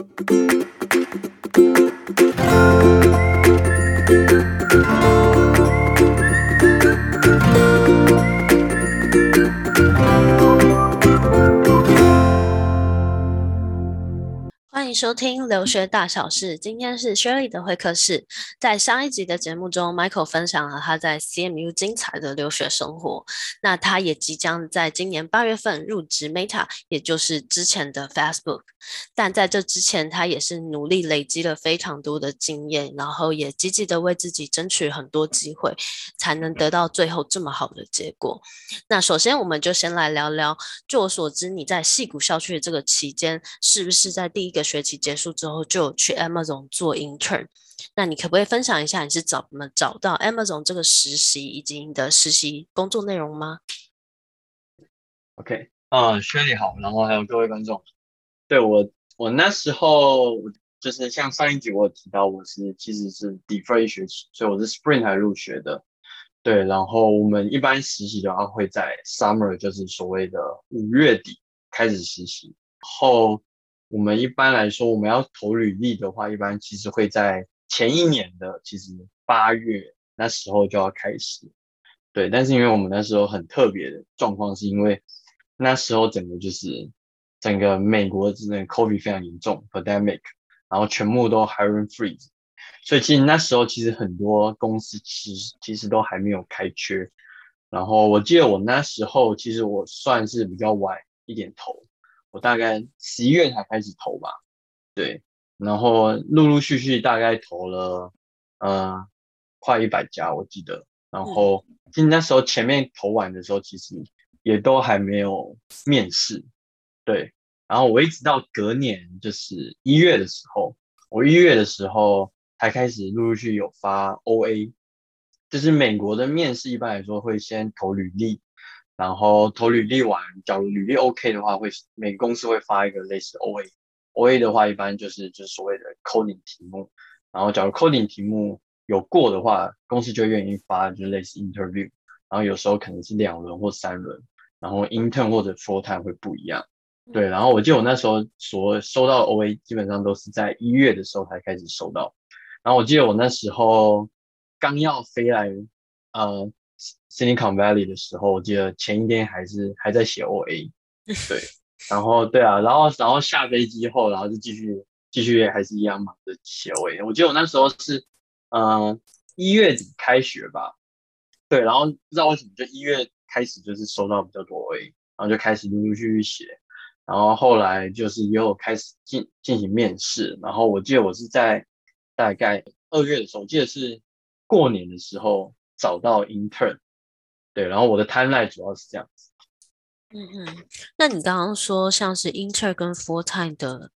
Thank you. 收听留学大小事，今天是 Shirley 的会客室。在上一集的节目中，Michael 分享了他在 CMU 精彩的留学生活。那他也即将在今年八月份入职 Meta，也就是之前的 Facebook。但在这之前，他也是努力累积了非常多的经验，然后也积极的为自己争取很多机会，才能得到最后这么好的结果。那首先，我们就先来聊聊，据我所知，你在戏谷校区的这个期间，是不是在第一个学期？结束之后就去 Amazon 做 intern，那你可不可以分享一下你是怎么找到 Amazon 这个实习以及你的实习工作内容吗？OK，啊、uh, Shirley 好，然后还有各位观众，对我我那时候就是像上一集我有提到，我是其实是 defer 一学期，所以我是 Spring 才入学的，对，然后我们一般实习的话会在 Summer，就是所谓的五月底开始实习后。我们一般来说，我们要投履历的话，一般其实会在前一年的其实八月那时候就要开始，对。但是因为我们那时候很特别的状况，是因为那时候整个就是整个美国之内 COVID 非常严重，pandemic，然后全部都 hiring freeze，所以其实那时候其实很多公司其实其实都还没有开缺。然后我记得我那时候其实我算是比较晚一点投。我大概十一月才开始投吧，对，然后陆陆续续大概投了，呃，快一百家我记得，然后其实那时候前面投完的时候，其实也都还没有面试，对，然后我一直到隔年就是一月的时候，我一月的时候才开始陆陆续续有发 OA，就是美国的面试一般来说会先投履历。然后投履历完，假如履历 OK 的话，会每个公司会发一个类似 OA，OA 的话一般就是就是所谓的 coding 题目。然后假如 coding 题目有过的话，公司就愿意发就是类似 interview。然后有时候可能是两轮或三轮，然后 intern 或者 full time 会不一样。对，然后我记得我那时候所收到的 OA 基本上都是在一月的时候才开始收到。然后我记得我那时候刚要飞来，呃。Silicon Valley 的时候，我记得前一天还是还在写 OA，对，然后对啊，然后然后下飞机后，然后就继续继续还是一样忙着写 OA。我记得我那时候是嗯一月底开学吧，对，然后不知道为什么就一月开始就是收到比较多 OA，然后就开始陆陆续续写，然后后来就是也有开始进进行面试，然后我记得我是在大概二月的时候，我记得是过年的时候。找到 intern，对，然后我的 timeline 主要是这样子。嗯嗯，那你刚刚说像是 intern 跟 full time 的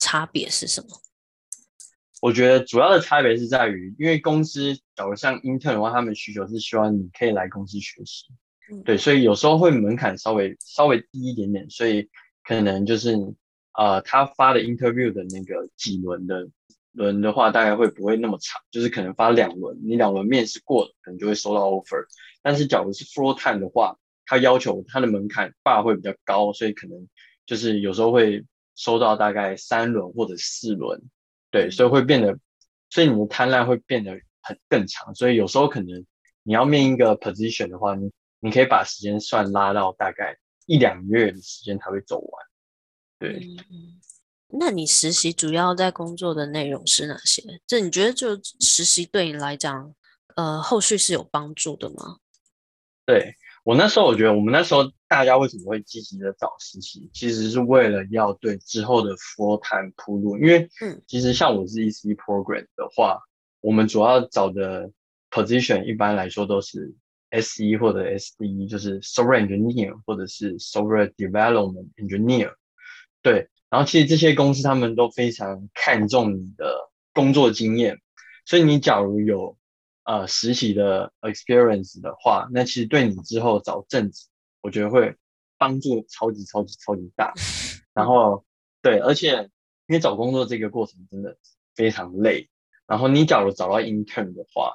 差别是什么？我觉得主要的差别是在于，因为公司假如像 intern 的话，他们需求是希望你可以来公司学习，嗯、对，所以有时候会门槛稍微稍微低一点点，所以可能就是呃，他发的 interview 的那个几轮的。轮的话大概会不会那么长，就是可能发两轮，你两轮面试过了，可能就会收到 offer。但是假如是 full time 的话，它要求它的门槛 bar 会比较高，所以可能就是有时候会收到大概三轮或者四轮，对，所以会变得，所以你的 timeline 会变得很更长。所以有时候可能你要面一个 position 的话，你你可以把时间算拉到大概一两个月的时间才会走完，对。嗯那你实习主要在工作的内容是哪些？这你觉得就实习对你来讲，呃，后续是有帮助的吗？对，我那时候，我觉得我们那时候大家为什么会积极的找实习，其实是为了要对之后的 full time 铺路。因为，嗯，其实像我是 EC program 的话，嗯、我们主要找的 position 一般来说都是 SE 或者 SDE，就是 software engineer 或者是 software development engineer，对。然后其实这些公司他们都非常看重你的工作经验，所以你假如有呃实习的 experience 的话，那其实对你之后找正职，我觉得会帮助超级超级超级大。然后对，而且因为找工作这个过程真的非常累。然后你假如找到 intern 的话，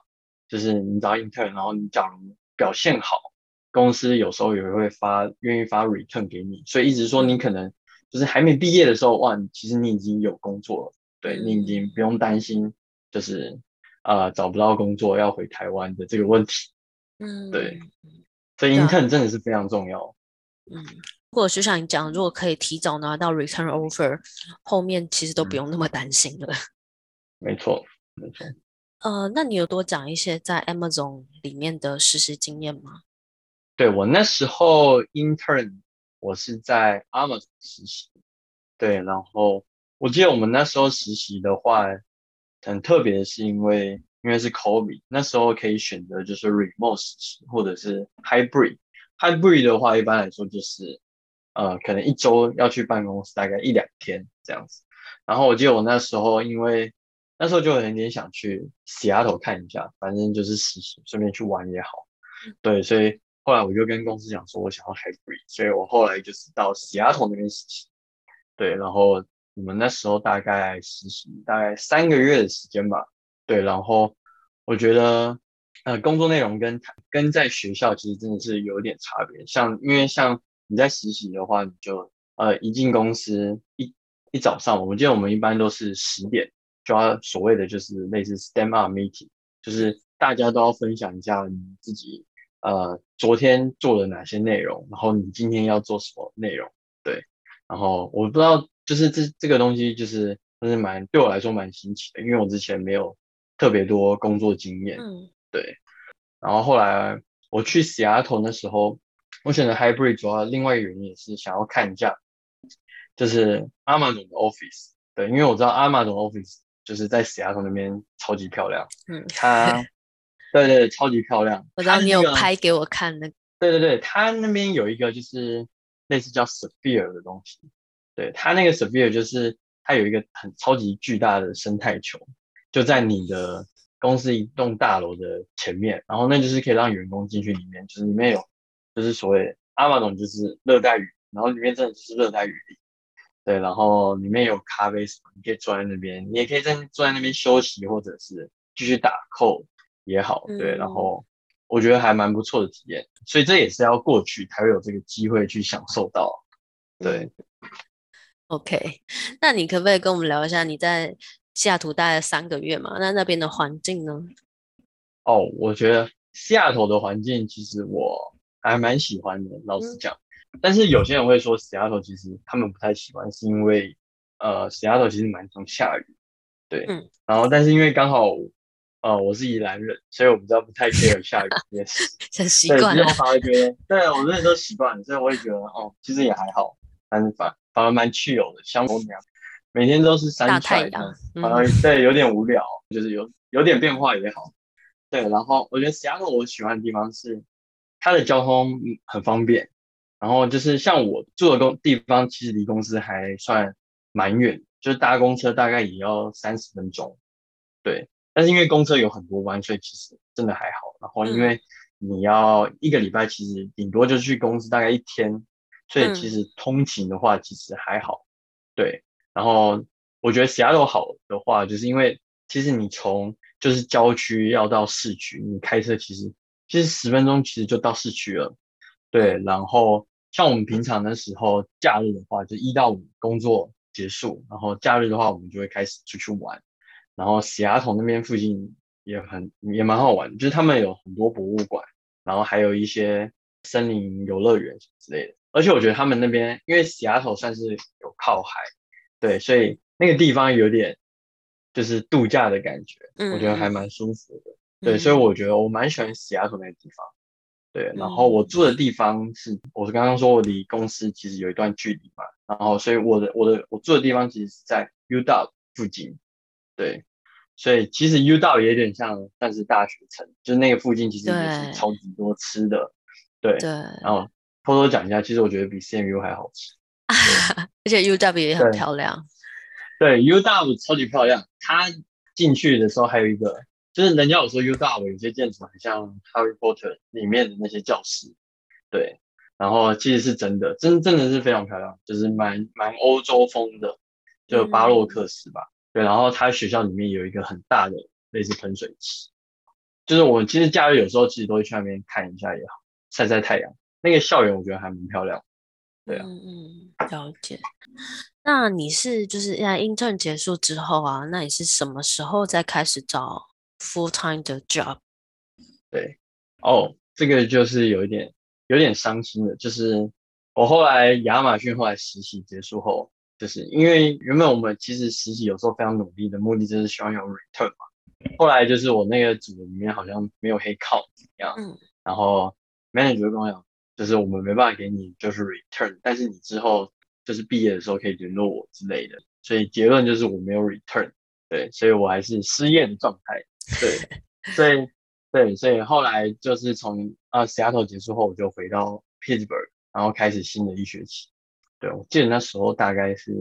就是你找到 intern，然后你假如表现好，公司有时候也会发愿意发 return 给你，所以一直说你可能。就是还没毕业的时候，哇，其实你已经有工作了，对，你已经不用担心，就是啊、呃、找不到工作要回台湾的这个问题。嗯，对，所以 intern 真的是非常重要。嗯，如果就像你讲，如果可以提早拿到 return offer，后面其实都不用那么担心了。没错，没错。呃，那你有多讲一些在 Amazon 里面的实习经验吗？对，我那时候 intern，我是在 Amazon 实习。对，然后我记得我们那时候实习的话，很特别的是因为因为是 COVID，那时候可以选择就是 remote 实习或者是 hybrid。hybrid 的话，一般来说就是呃，可能一周要去办公室大概一两天这样子。然后我记得我那时候因为那时候就有点想去 Seattle 看一下，反正就是实习，顺便去玩也好。对，所以后来我就跟公司讲说，我想要 hybrid，所以我后来就是到 Seattle 那边实习。对，然后我们那时候大概实习大概三个月的时间吧。对，然后我觉得呃，工作内容跟跟在学校其实真的是有点差别。像因为像你在实习的话，你就呃一进公司一一早上，我们记得我们一般都是十点。就要所谓的就是类似 stand up meeting，就是大家都要分享一下你自己呃昨天做了哪些内容，然后你今天要做什么内容，对。然后我不知道，就是这这个东西就是就是蛮对我来说蛮新奇的，因为我之前没有特别多工作经验，嗯，对。然后后来我去 Seattle 的时候，我选择 hybrid 主要另外一个原因也是想要看一下，就是 Amazon 的 office，对，因为我知道 Amazon office。就是在西雅图那边超级漂亮，嗯，它，对对对，超级漂亮。我知道你有拍给我看的。对对对，它那边有一个就是类似叫 Sphere 的东西，对，它那个 Sphere 就是它有一个很超级巨大的生态球，就在你的公司一栋大楼的前面，然后那就是可以让员工进去里面，就是里面有就是所谓 Amazon 就是热带雨，然后里面真的就是热带雨林。对，然后里面有咖啡什么，你可以坐在那边，你也可以在坐在那边休息，或者是继续打 code 也好。对，嗯、然后我觉得还蛮不错的体验，所以这也是要过去才会有这个机会去享受到。对，OK，那你可不可以跟我们聊一下你在西雅图待了三个月嘛？那那边的环境呢？哦，我觉得西雅图的环境其实我还蛮喜欢的，老实讲。嗯但是有些人会说，Seattle 其实他们不太喜欢，是因为呃，Seattle 其实蛮常下雨，对，嗯，然后但是因为刚好呃我是宜兰人，所以我们知道不太 care 下雨这件事，很习惯了，对，反而觉得，对我那时候习惯了，所以我也觉得哦，其实也还好，但是反反而蛮 chill 的，像我那样，每天都是三太阳，反而对有点无聊，就是有有点变化也好，对，然后我觉得 Seattle 我喜欢的地方是它的交通很方便。然后就是像我住的公地方，其实离公司还算蛮远，就是搭公车大概也要三十分钟，对。但是因为公车有很多弯，所以其实真的还好。然后因为你要一个礼拜，其实顶多就去公司大概一天，所以其实通勤的话其实还好，对。然后我觉得其他都好的话，就是因为其实你从就是郊区要到市区，你开车其实其实十分钟其实就到市区了。对，然后像我们平常的时候，假日的话就一到五工作结束，然后假日的话我们就会开始出去玩。然后西雅图那边附近也很也蛮好玩，就是他们有很多博物馆，然后还有一些森林游乐园之类的。而且我觉得他们那边因为西雅图算是有靠海，对，所以那个地方有点就是度假的感觉，我觉得还蛮舒服的。对，所以我觉得我蛮喜欢西雅图那个地方。对，然后我住的地方是，我是刚刚说我离公司其实有一段距离嘛，然后所以我的我的我住的地方其实是在 UW 附近，对，所以其实 UW 也有点像算是大学城，就是那个附近其实也是超级多吃的，对，对，然后偷偷讲一下，其实我觉得比 CMU 还好吃，而且 UW 也很漂亮，对，对，UW 超级漂亮，它进去的时候还有一个。就是人家有说 UW 有些建筑很像 Harry Potter 里面的那些教室，对，然后其实是真的，真真的是非常漂亮，就是蛮蛮欧洲风的，就巴洛克式吧，嗯、对，然后他学校里面有一个很大的类似喷水池，就是我其实假日有时候其实都会去那边看一下也好，晒晒太阳，那个校园我觉得还蛮漂亮，对啊，嗯嗯，了解。那你是就是在 intern 结束之后啊，那你是什么时候再开始找 full time 的 job？对，哦，这个就是有一点有点伤心的，就是我后来亚马逊后来实习结束后，就是因为原本我们其实实习有时候非常努力的目的就是希望有 return 嘛，后来就是我那个组里面好像没有黑靠一样，嗯，然后 manager 就跟我讲，就是我们没办法给你就是 return，但是你之后。就是毕业的时候可以联络我之类的，所以结论就是我没有 return，对，所以我还是失业的状态，对，所以对，所以后来就是从啊 Seattle 结束后，我就回到 Pittsburgh，然后开始新的一学期，对，我记得那时候大概是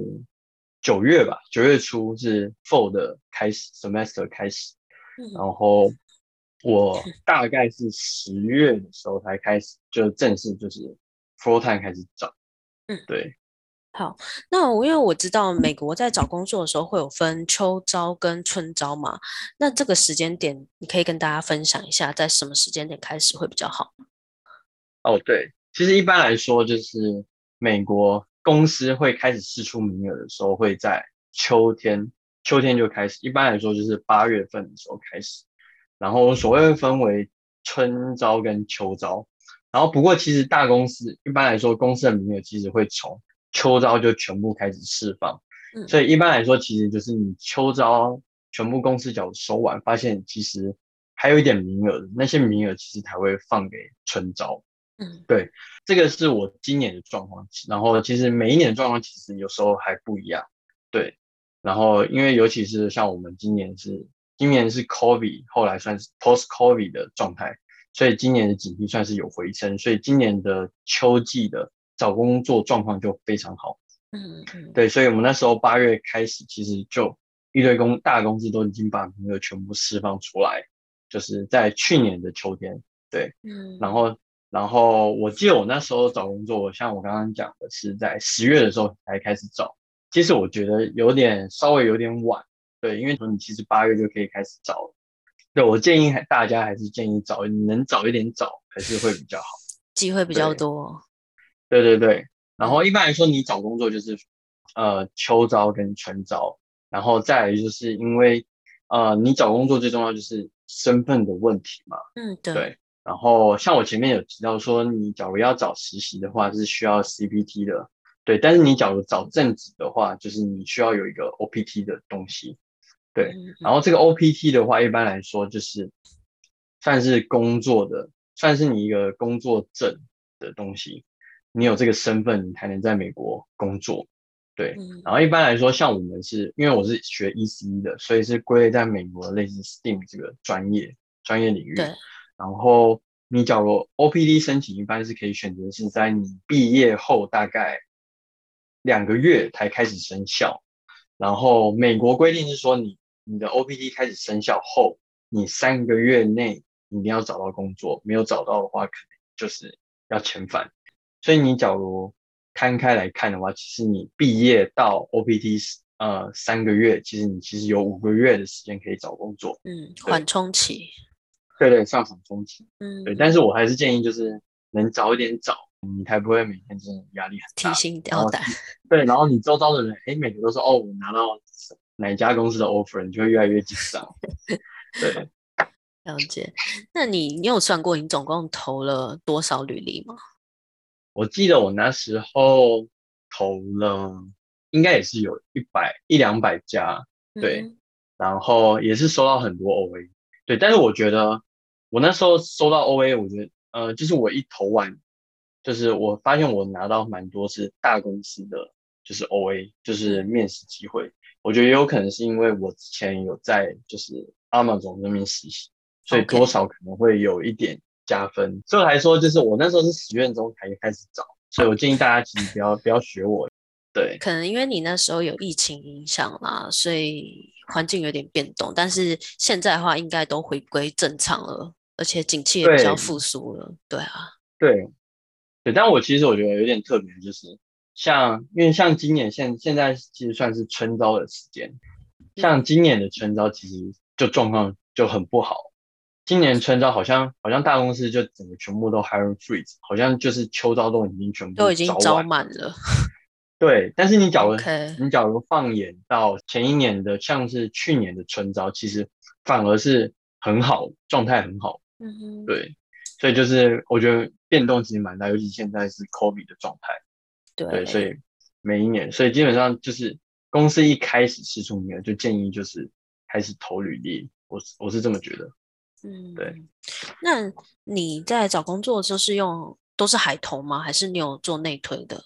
九月吧，九月初是 fall 的开始 semester 开始，然后我大概是十月的时候才开始就正式就是 full time 开始找，嗯，对。好，那我因为我知道美国在找工作的时候会有分秋招跟春招嘛，那这个时间点你可以跟大家分享一下，在什么时间点开始会比较好？哦，对，其实一般来说就是美国公司会开始释出名额的时候会在秋天，秋天就开始，一般来说就是八月份的时候开始，然后所谓分为春招跟秋招，然后不过其实大公司一般来说公司的名额其实会从秋招就全部开始释放，所以一般来说，其实就是你秋招全部公司角收完，发现其实还有一点名额，那些名额其实才会放给春招。嗯，对，这个是我今年的状况。然后其实每一年的状况其实有时候还不一样。对，然后因为尤其是像我们今年是今年是 COVID，后来算是 post COVID 的状态，所以今年的景气算是有回升，所以今年的秋季的。找工作状况就非常好，嗯嗯，对，所以我们那时候八月开始，其实就一堆公大公司都已经把名额全部释放出来，就是在去年的秋天，对，嗯，然后然后我记得我那时候找工作，像我刚刚讲的是在十月的时候才开始找，其实我觉得有点稍微有点晚，对，因为说你其实八月就可以开始找了，对，我建议还大家还是建议早，你能早一点找还是会比较好，机会比较多。对对对，然后一般来说，你找工作就是，呃，秋招跟春招，然后再来就是因为，呃，你找工作最重要就是身份的问题嘛。嗯，对。对。然后像我前面有提到说，你假如要找实习的话，是需要 CPT 的。对。但是你假如找正职的话，就是你需要有一个 OPT 的东西。对。然后这个 OPT 的话，一般来说就是算是工作的，算是你一个工作证的东西。你有这个身份，你才能在美国工作，对。然后一般来说，像我们是因为我是学 ECE 的，所以是归类在美国类似 STEAM 这个专业专业领域。对。然后你假如 OPT 申请，一般是可以选择是在你毕业后大概两个月才开始生效。然后美国规定是说你，你你的 OPT 开始生效后，你三个月内一定要找到工作，没有找到的话，可能就是要遣返。所以你假如摊开来看的话，其实你毕业到 OPT 呃三个月，其实你其实有五个月的时间可以找工作。嗯，缓冲期。对对，上场中期。嗯，对。但是我还是建议就是能早一点找，你才不会每天真的压力很大。提心吊胆。对，然后你周遭的人，哎，每个都说哦，我拿到哪家公司的 offer，你就会越来越紧张。对。了解。那你你有算过你总共投了多少履历吗？我记得我那时候投了，应该也是有一百一两百家，对，嗯、然后也是收到很多 OA，对，但是我觉得我那时候收到 OA，我觉得呃，就是我一投完，就是我发现我拿到蛮多是大公司的，就是 OA，就是面试机会，我觉得也有可能是因为我之前有在就是 Amazon 那边实习，所以多少可能会有一点。加分，所以来说，就是我那时候是十月中才开始找，所以我建议大家其实不要不要学我。对，可能因为你那时候有疫情影响啦，所以环境有点变动。但是现在的话，应该都回归正常了，而且景气也比较复苏了。对，对啊，对，对。但我其实我觉得有点特别，就是像因为像今年现现在其实算是春招的时间，像今年的春招其实就状况就很不好。今年春招好像好像大公司就整个全部都 hiring freeze，好像就是秋招都已经全部都已经招满了。对，但是你假如.你假如放眼到前一年的，像是去年的春招，其实反而是很好，状态很好。嗯哼，对，所以就是我觉得变动其实蛮大，尤其现在是 COVID 的状态。对，对，所以每一年，所以基本上就是公司一开始试出名额，就建议就是开始投履历。我我是这么觉得。嗯，对。那你在找工作就是用都是海投吗？还是你有做内推的？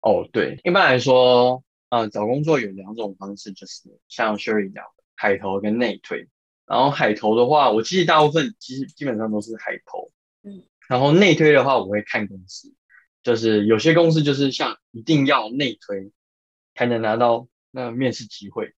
哦，对，一般来说，呃，找工作有两种方式，就是像 Sherry 讲的，海投跟内推。然后海投的话，我其实大部分其实基本上都是海投，嗯。然后内推的话，我会看公司，就是有些公司就是像一定要内推才能拿到那面试机会。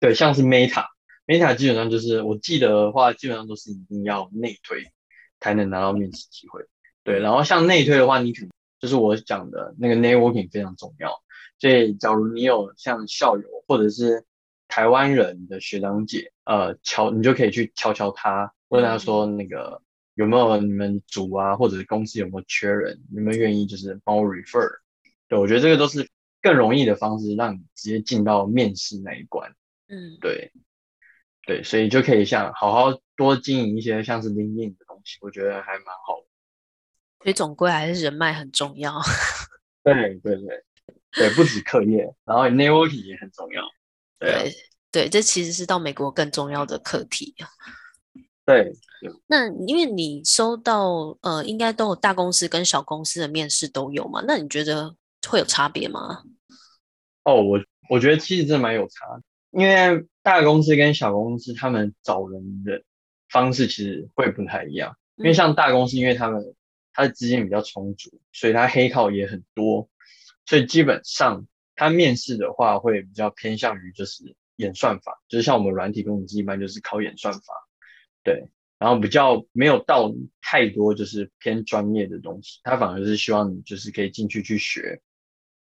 对，像是 Meta，Meta 基本上就是我记得的话，基本上都是一定要内推才能拿到面试机会。对，然后像内推的话，你可能。就是我讲的那个 networking 非常重要，所以假如你有像校友或者是台湾人的学长姐，呃，敲你就可以去敲敲他，问他说那个有没有你们组啊，或者是公司有没有缺人，有没有愿意就是帮我 refer？对，我觉得这个都是更容易的方式，让你直接进到面试那一关。嗯，对，对，所以就可以像好好多经营一些像是 LinkedIn 的东西，我觉得还蛮好的。所以总归还是人脉很重要。对对对对，不止课业，然后 networking 也很重要。对、啊、对，这其实是到美国更重要的课题。对。那因为你收到呃，应该都有大公司跟小公司的面试都有嘛？那你觉得会有差别吗？哦，我我觉得其实真的蛮有差，因为大公司跟小公司他们找人的方式其实会不太一样。因为像大公司，因为他们、嗯他的资金比较充足，所以他黑靠也很多，所以基本上他面试的话会比较偏向于就是演算法，就是像我们软体工程师一般就是考演算法，对，然后比较没有到太多就是偏专业的东西，他反而是希望你就是可以进去去学，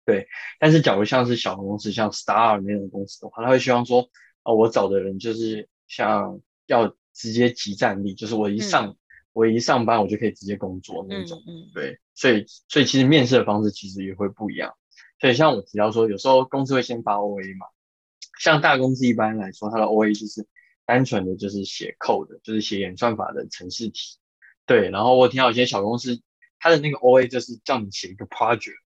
对，但是假如像是小公司像 Star 那种公司的话，他会希望说，哦，我找的人就是像要直接即战力，就是我一上。嗯我一上班，我就可以直接工作那种，嗯嗯、对，所以所以其实面试的方式其实也会不一样。所以像我提到说，有时候公司会先发 OA 嘛，像大公司一般来说，它的 OA 就是单纯的就是写 code，就是写演算法的程式题，对。然后我听到有些小公司，它的那个 OA 就是叫你写一个 project，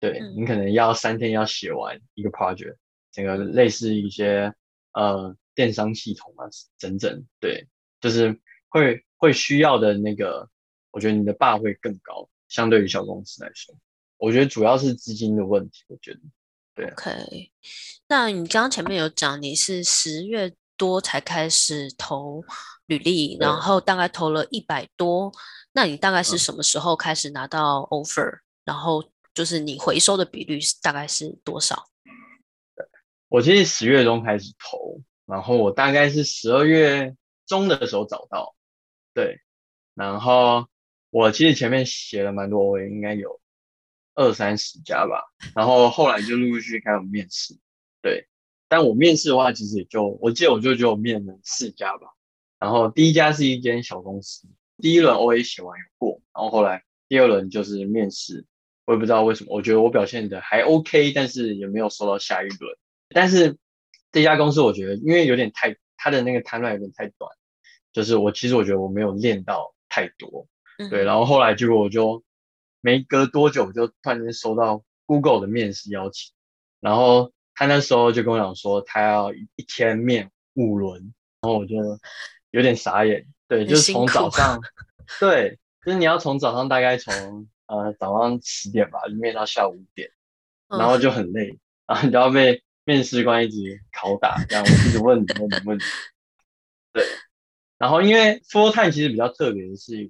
对、嗯、你可能要三天要写完一个 project，整个类似一些呃电商系统啊，整整，对，就是会。会需要的那个，我觉得你的 bar 会更高，相对于小公司来说，我觉得主要是资金的问题。我觉得，对。OK，那你刚刚前面有讲你是十月多才开始投履历，然后大概投了一百多，那你大概是什么时候开始拿到 offer？、嗯、然后就是你回收的比率大概是多少？我其实十月中开始投，然后我大概是十二月中的时候找到。对，然后我其实前面写了蛮多，我也应该有二三十家吧。然后后来就陆陆续续开始面试，对。但我面试的话，其实也就我记得我就只有面了四家吧。然后第一家是一间小公司，第一轮 OA 写完有过，然后后来第二轮就是面试，我也不知道为什么，我觉得我表现的还 OK，但是也没有收到下一轮。但是这家公司我觉得因为有点太，它的那个 timeline 有点太短。就是我其实我觉得我没有练到太多，嗯、对，然后后来结果我就没隔多久就突然间收到 Google 的面试邀请，然后他那时候就跟我讲说他要一天面五轮，然后我就有点傻眼，对，就是从早上，对，就是你要从早上大概从呃早上十点吧，就面到下午五点，然后就很累，嗯、然后你就要被面试官一直拷打，这样一直问你问你问你，对。然后，因为 full time 其实比较特别的是，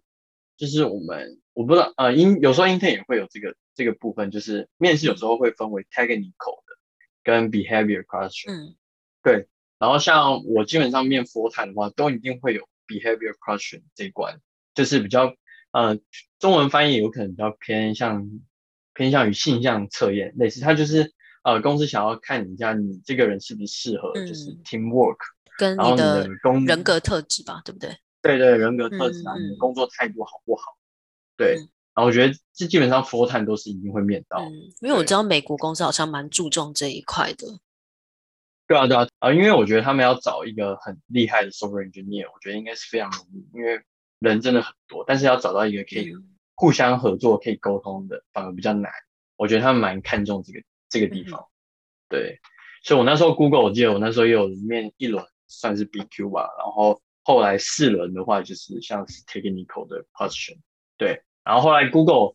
就是我们我不知道，呃，英有时候 intern 也会有这个这个部分，就是面试有时候会分为 technical 的跟 behavior question。嗯，对。然后像我基本上面 full time 的话，都一定会有 behavior question 这一关，就是比较，呃，中文翻译有可能比较偏向偏向于性向测验，类似，它就是呃公司想要看你一下你这个人是不是适合就是 teamwork。跟你的工人格特质吧，对不对？对对，人格特质啊，嗯、你的工作态度好不好？对，嗯、然后我觉得这基本上 full time 都是一定会面到、嗯，因为我知道美国公司好像蛮注重这一块的。对啊对啊啊！因为我觉得他们要找一个很厉害的 software engineer，我觉得应该是非常容易，因为人真的很多，但是要找到一个可以互相合作、可以沟通的，反而比较难。我觉得他们蛮看重这个这个地方。嗯、对，所以我那时候 Google，我记得我那时候也有面一轮算是 BQ 吧，然后。后来四轮的话，就是像是 technical 的 position，对，然后后来 Google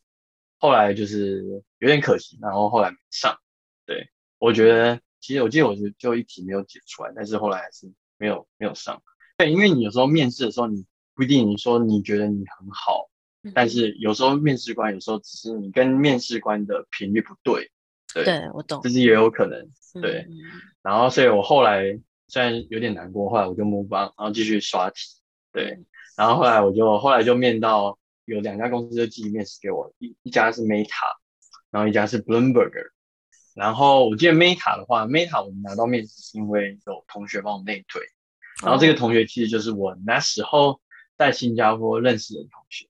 后来就是有点可惜，然后后来没上，对，我觉得其实我记得我就就一题没有解出来，但是后来还是没有没有上，对，因为你有时候面试的时候，你不一定你说你觉得你很好，但是有时候面试官有时候只是你跟面试官的频率不对，对，对我懂，这是也有可能，对，嗯、然后所以我后来。虽然有点难过，后来我就 move on，然后继续刷题，对，然后后来我就后来就面到有两家公司就寄面试给我，一一家是 Meta，然后一家是 Bloomberg，然后我记得 Meta 的话，Meta 我们拿到面试是因为有同学帮我内推，然后这个同学其实就是我那时候在新加坡认识的同学，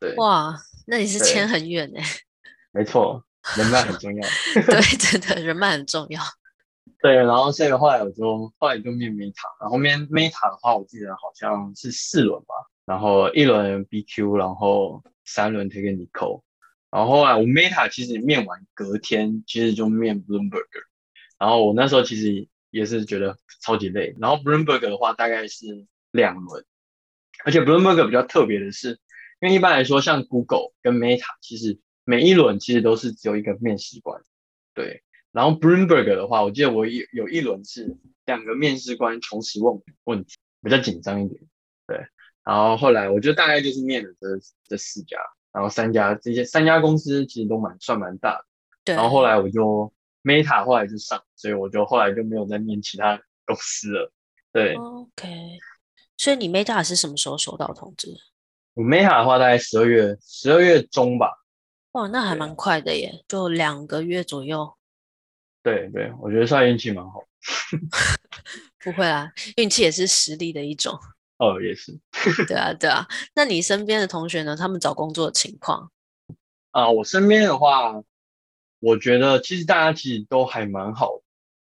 对，哇，那你是签很远哎，没错，人脉很重要，对，真的人脉很重要。对，然后所以后来我就后来就面 Meta，然后面 Meta 的话，我记得好像是四轮吧，然后一轮 BQ，然后三轮 Technical，然后啊我 Meta 其实面完隔天其实就面 Bloomberg，然后我那时候其实也是觉得超级累，然后 Bloomberg 的话大概是两轮，而且 Bloomberg 比较特别的是，因为一般来说像 Google 跟 Meta 其实每一轮其实都是只有一个面试官，对。然后 Bloomberg 的话，我记得我有有一轮是两个面试官同时问问题，比较紧张一点。对，然后后来我就大概就是面了这这四家，然后三家这些三家公司其实都蛮算蛮大的。对。然后后来我就 Meta 后来就上，所以我就后来就没有再面其他公司了。对。OK。所以你 Meta 是什么时候收到通知？我 Meta 的话大概十二月十二月中吧。哇，那还蛮快的耶，就两个月左右。对对，我觉得算运气蛮好。不会啊，运气也是实力的一种。哦，也是。对啊，对啊。那你身边的同学呢？他们找工作的情况？啊，我身边的话，我觉得其实大家其实都还蛮好的，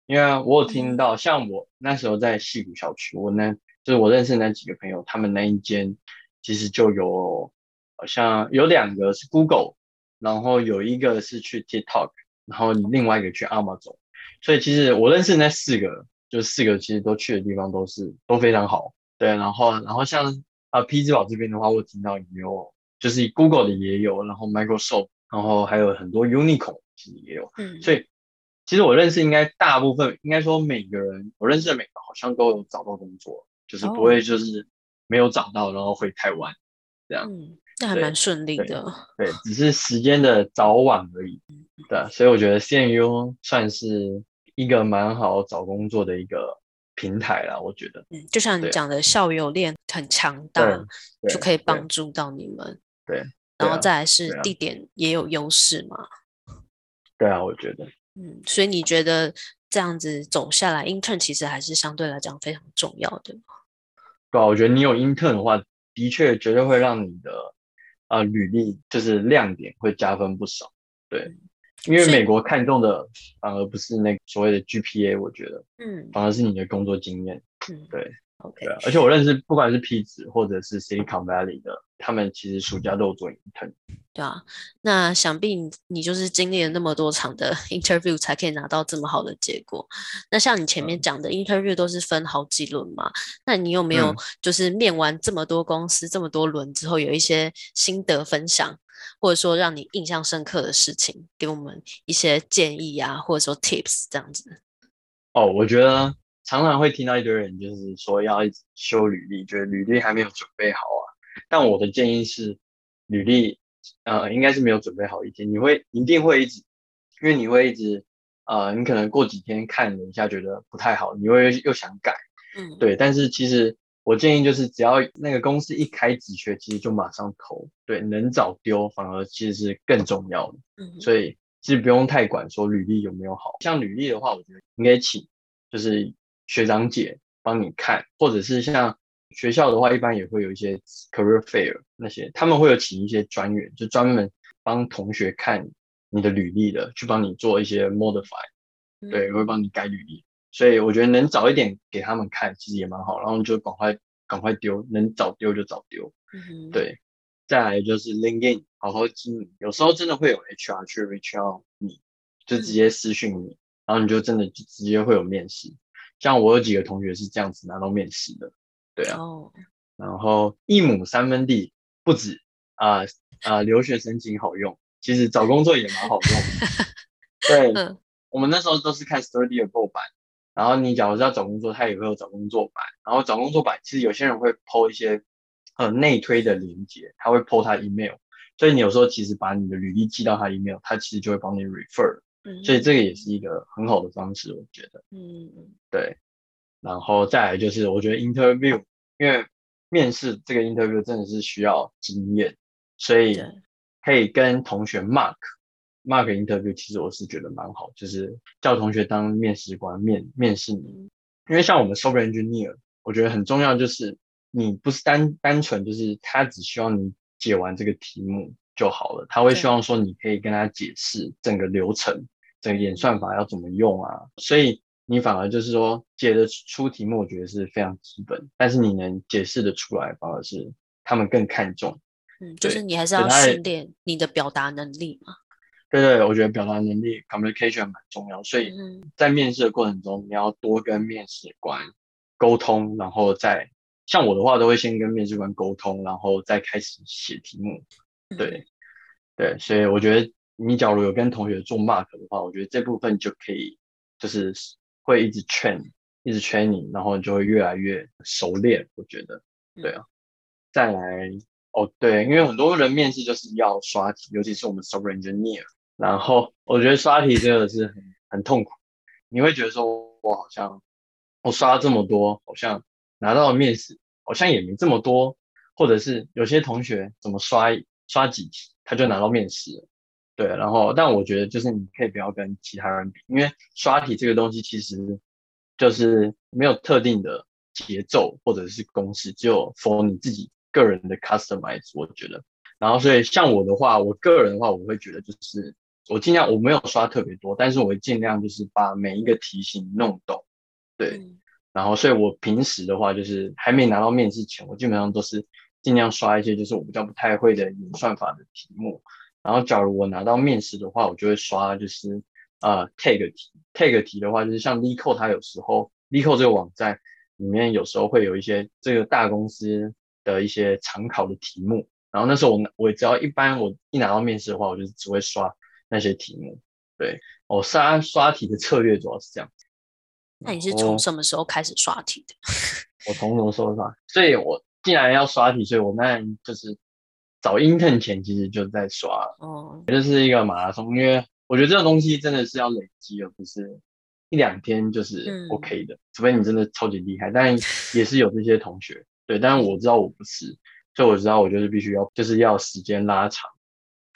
因为我有听到，像我那时候在戏谷校区，我那就是我认识那几个朋友，他们那一间其实就有，好像有两个是 Google，然后有一个是去 TikTok。然后你另外一个去 Amazon，所以其实我认识那四个，就四个其实都去的地方都是都非常好，对。然后然后像啊，P 字宝这边的话，我听到也有，就是 Google 的也有，然后 Microsoft，然后还有很多 Unicorn 其实也有，嗯。所以其实我认识应该大部分，应该说每个人我认识的每个好像都有找到工作，就是不会就是没有找到然后回台湾这样。嗯那还蛮顺利的对，对，只是时间的早晚而已，对，所以我觉得 CMU 算是一个蛮好找工作的一个平台啦，我觉得，嗯，就像你讲的，校友链很强大，就可以帮助到你们，对，对，然后再来是地点也有优势嘛，对啊，我觉得，嗯，所以你觉得这样子走下来，intern 其实还是相对来讲非常重要的，对啊，我觉得你有 intern 的话，的确绝对会让你的。啊，履历就是亮点会加分不少，对，因为美国看重的反而不是那所谓的 GPA，我觉得，嗯，反而是你的工作经验，嗯，对。OK，而且我认识不管是 P 子或者是 Silicon Valley 的，他们其实暑假都有做 intern。对啊，那想必你就是经历了那么多场的 interview 才可以拿到这么好的结果。那像你前面讲的 interview 都是分好几轮嘛？嗯、那你有没有就是面完这么多公司、嗯、这么多轮之后，有一些心得分享，或者说让你印象深刻的事情，给我们一些建议啊，或者说 tips 这样子？哦，我觉得。常常会听到一堆人就是说要修履历，觉得履历还没有准备好啊。但我的建议是，履历呃应该是没有准备好一天，你会一定会一直，因为你会一直呃，你可能过几天看了一下觉得不太好，你会又想改，嗯，对。但是其实我建议就是，只要那个公司一开职缺，其实就马上投，对，能早丢反而其实是更重要的。嗯，所以其实不用太管说履历有没有好，像履历的话，我觉得应该请就是。学长姐帮你看，或者是像学校的话，一般也会有一些 career fair 那些，他们会有请一些专员，就专门帮同学看你的履历的，去帮你做一些 modify，对，会帮你改履历。所以我觉得能早一点给他们看，其实也蛮好，然后就赶快赶快丢，能早丢就早丢。嗯，对。再来就是 LinkedIn，好好经营。有时候真的会有 HR 去 reach out 你，就直接私讯你，然后你就真的就直接会有面试。像我有几个同学是这样子拿到面试的，对啊。Oh. 然后一亩三分地不止啊啊、呃呃，留学申请好用，其实找工作也蛮好用的。对，我们那时候都是看 Study Abroad 版，然后你假如是要找工作，他也会有找工作版。然后找工作版，其实有些人会 po 一些呃内推的连接，他会 po 他 email，所以你有时候其实把你的履历寄到他 email，他其实就会帮你 refer。嗯，所以这个也是一个很好的方式，我觉得。嗯嗯，对。然后再来就是，我觉得 interview，因为面试这个 interview 真的是需要经验，所以可以跟同学 mark mark interview，其实我是觉得蛮好，就是叫同学当面试官面面试你。因为像我们 software engineer，我觉得很重要就是你不是单单纯就是他只希望你解完这个题目就好了，他会希望说你可以跟他解释整个流程。整个演算法要怎么用啊？所以你反而就是说解得出题目，我觉得是非常基本。但是你能解释的出来，反而是他们更看重。嗯，就是你还是要训练你的表达能力嘛。对对，我觉得表达能力 communication 蛮重要。所以在面试的过程中，你要多跟面试官沟通，然后再像我的话，都会先跟面试官沟通，然后再开始写题目。对对，所以我觉得。你假如有跟同学做 mark 的话，我觉得这部分就可以，就是会一直 train，一直 training，然后你就会越来越熟练。我觉得，对啊。再来，哦对，因为很多人面试就是要刷题，尤其是我们 software engineer，然后我觉得刷题真的是很很痛苦。你会觉得说，我好像我刷了这么多，好像拿到了面试，好像也没这么多，或者是有些同学怎么刷刷几题，他就拿到面试了。对，然后，但我觉得就是你可以不要跟其他人比，因为刷题这个东西其实就是没有特定的节奏或者是公式，只有 for 你自己个人的 customize。我觉得，然后所以像我的话，我个人的话，我会觉得就是我尽量我没有刷特别多，但是我会尽量就是把每一个题型弄懂。对，然后所以我平时的话，就是还没拿到面试前，我基本上都是尽量刷一些就是我比较不太会的演算法的题目。然后，假如我拿到面试的话，我就会刷，就是呃 tag 题。tag 题的话，就是像 LeetCode，它有时候 LeetCode 这个网站里面有时候会有一些这个大公司的一些常考的题目。然后那时候我我只要一般我一拿到面试的话，我就只会刷那些题目。对，我刷刷题的策略主要是这样。那你是从什么时候开始刷题的？我从什么时候刷？所以我既然要刷题，所以我那就是。找 intern 前其实就在刷，哦，就是一个马拉松，因为我觉得这种东西真的是要累积，而不是一两天就是 OK 的，嗯、除非你真的超级厉害。但也是有这些同学，对，但是我知道我不是，所以我知道我就是必须要，就是要时间拉长，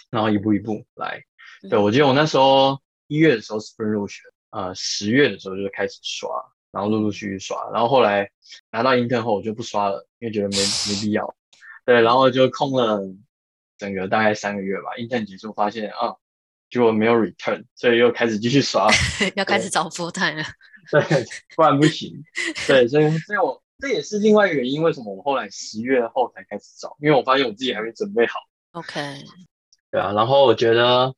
然后一步一步来。对，我记得我那时候一月的时候 Spring 入学，呃，十月的时候就开始刷，然后陆陆续续刷，然后后来拿到 intern 后我就不刷了，因为觉得没没必要。对，然后就空了整个大概三个月吧。intern 结束发现啊，结果没有 return，所以又开始继续刷，要开始找 full time 了。对，不然不行。对，所以所以我这也是另外一个原因，为什么我后来十月后才开始找，因为我发现我自己还没准备好。OK。对啊，然后我觉得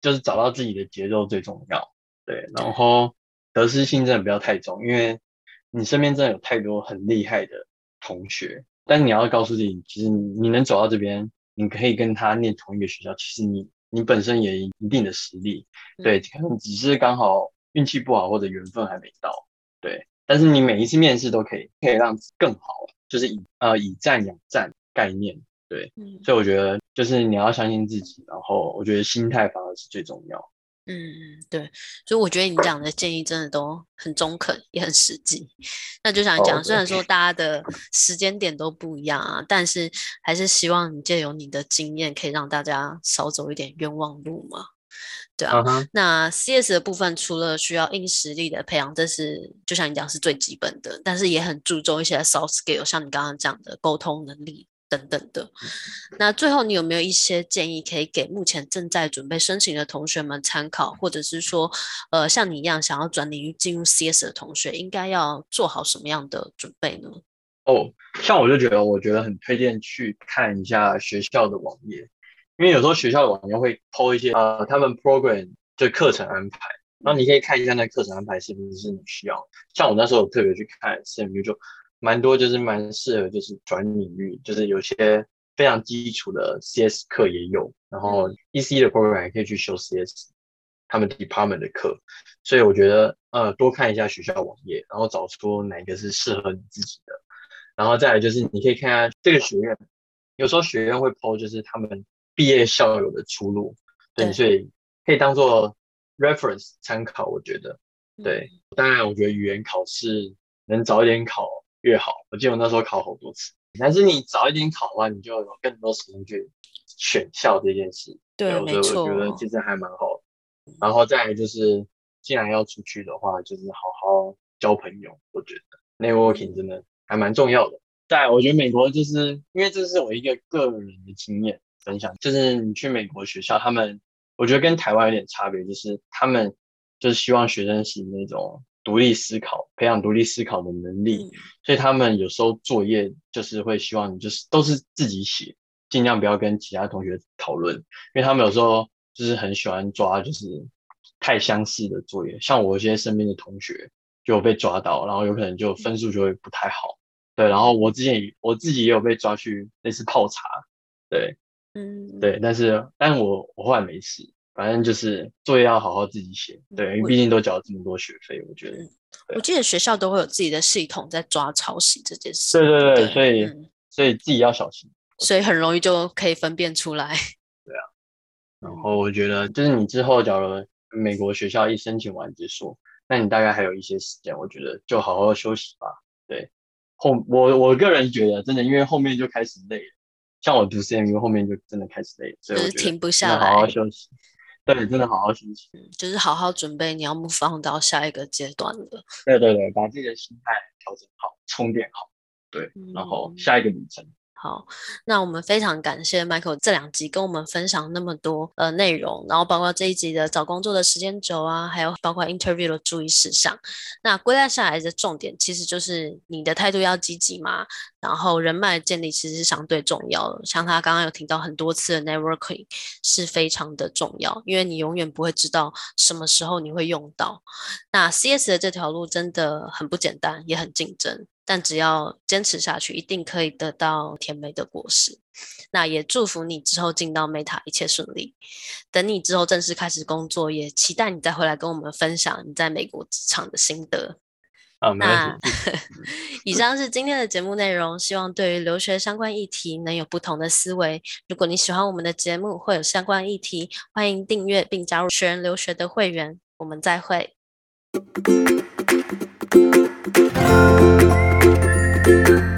就是找到自己的节奏最重要。对，然后得失心真的不要太重，因为你身边真的有太多很厉害的同学。但你要告诉自己，其实你你能走到这边，你可以跟他念同一个学校，其实你你本身也有一定的实力，对，可能只是刚好运气不好或者缘分还没到，对。但是你每一次面试都可以可以让更好，就是以呃以战养战概念，对。所以我觉得就是你要相信自己，然后我觉得心态反而是最重要。嗯嗯，对，所以我觉得你讲的建议真的都很中肯，也很实际。那就想讲，虽然说 大家的时间点都不一样啊，但是还是希望你借由你的经验，可以让大家少走一点冤枉路嘛。对啊。Uh huh. 那 CS 的部分除了需要硬实力的培养，这是就像你讲是最基本的，但是也很注重一些 soft skill，像你刚刚讲的沟通能力等等的。那最后你有没有一些建议可以给目前正在准备申请的同学们参考，或者是说，呃，像你一样想要转领域进入 CS 的同学，应该要做好什么样的准备呢？哦，oh, 像我就觉得，我觉得很推荐去看一下学校的网页，因为有时候学校的网页会 po 一些呃他们 program 就课程安排，然后你可以看一下那课程安排是不是你需要。像我那时候有特别去看 CMU，就蛮多就是蛮适合就是转领域，就是有些非常基础的 CS 课也有，然后 EC 的 program 也可以去修 CS 他们 department 的课，所以我觉得呃多看一下学校网页，然后找出哪个是适合你自己的。然后再来就是，你可以看下这个学院，有时候学院会 po 就是他们毕业校友的出路，对，对，所以可以当做 reference 参考。我觉得，对，当然我觉得语言考试能早一点考越好。我记得我那时候考好多次，但是你早一点考的话，你就有更多时间去选校这件事。对，对，没错，我觉得其实还蛮好的。然后再来就是，既然要出去的话，就是好好交朋友。我觉得 networking 真的。还蛮重要的，在我觉得美国就是因为这是我一个个人的经验分享，就是你去美国学校，他们我觉得跟台湾有点差别，就是他们就是希望学生是那种独立思考，培养独立思考的能力，嗯、所以他们有时候作业就是会希望你就是都是自己写，尽量不要跟其他同学讨论，因为他们有时候就是很喜欢抓就是太相似的作业，像我一些身边的同学就被抓到，然后有可能就分数就会不太好。对，然后我之前我自己也有被抓去类似泡茶，对，嗯，对，但是但我我后来没事，反正就是作业要好好自己写，对，因为毕竟都缴了这么多学费，我觉得。我记得学校都会有自己的系统在抓抄袭这件事。对对对，对所以、嗯、所以自己要小心，所以很容易就可以分辨出来。对啊，然后我觉得就是你之后假如美国学校一申请完结束，那你大概还有一些时间，我觉得就好好休息吧，对。后我我个人觉得真的，因为后面就开始累了，像我读 CMU 后面就真的开始累了，所以我停不下来，好好休息。对，真的好好休息，就是好好准备你要 move on 到下一个阶段了。对对对，把自己的心态调整好，充电好，对，然后下一个旅程。好，那我们非常感谢 Michael 这两集跟我们分享那么多呃内容，然后包括这一集的找工作的时间轴啊，还有包括 interview 的注意事项。那归纳下来的重点其实就是你的态度要积极嘛，然后人脉建立其实是相对重要的。像他刚刚有提到很多次的 networking 是非常的重要，因为你永远不会知道什么时候你会用到。那 CS 的这条路真的很不简单，也很竞争。但只要坚持下去，一定可以得到甜美的果实。那也祝福你之后进到 Meta 一切顺利。等你之后正式开始工作，也期待你再回来跟我们分享你在美国职场的心得。啊，那 以上是今天的节目内容，希望对于留学相关议题能有不同的思维。如果你喜欢我们的节目，或有相关议题，欢迎订阅并加入学人留学的会员。我们再会。thank you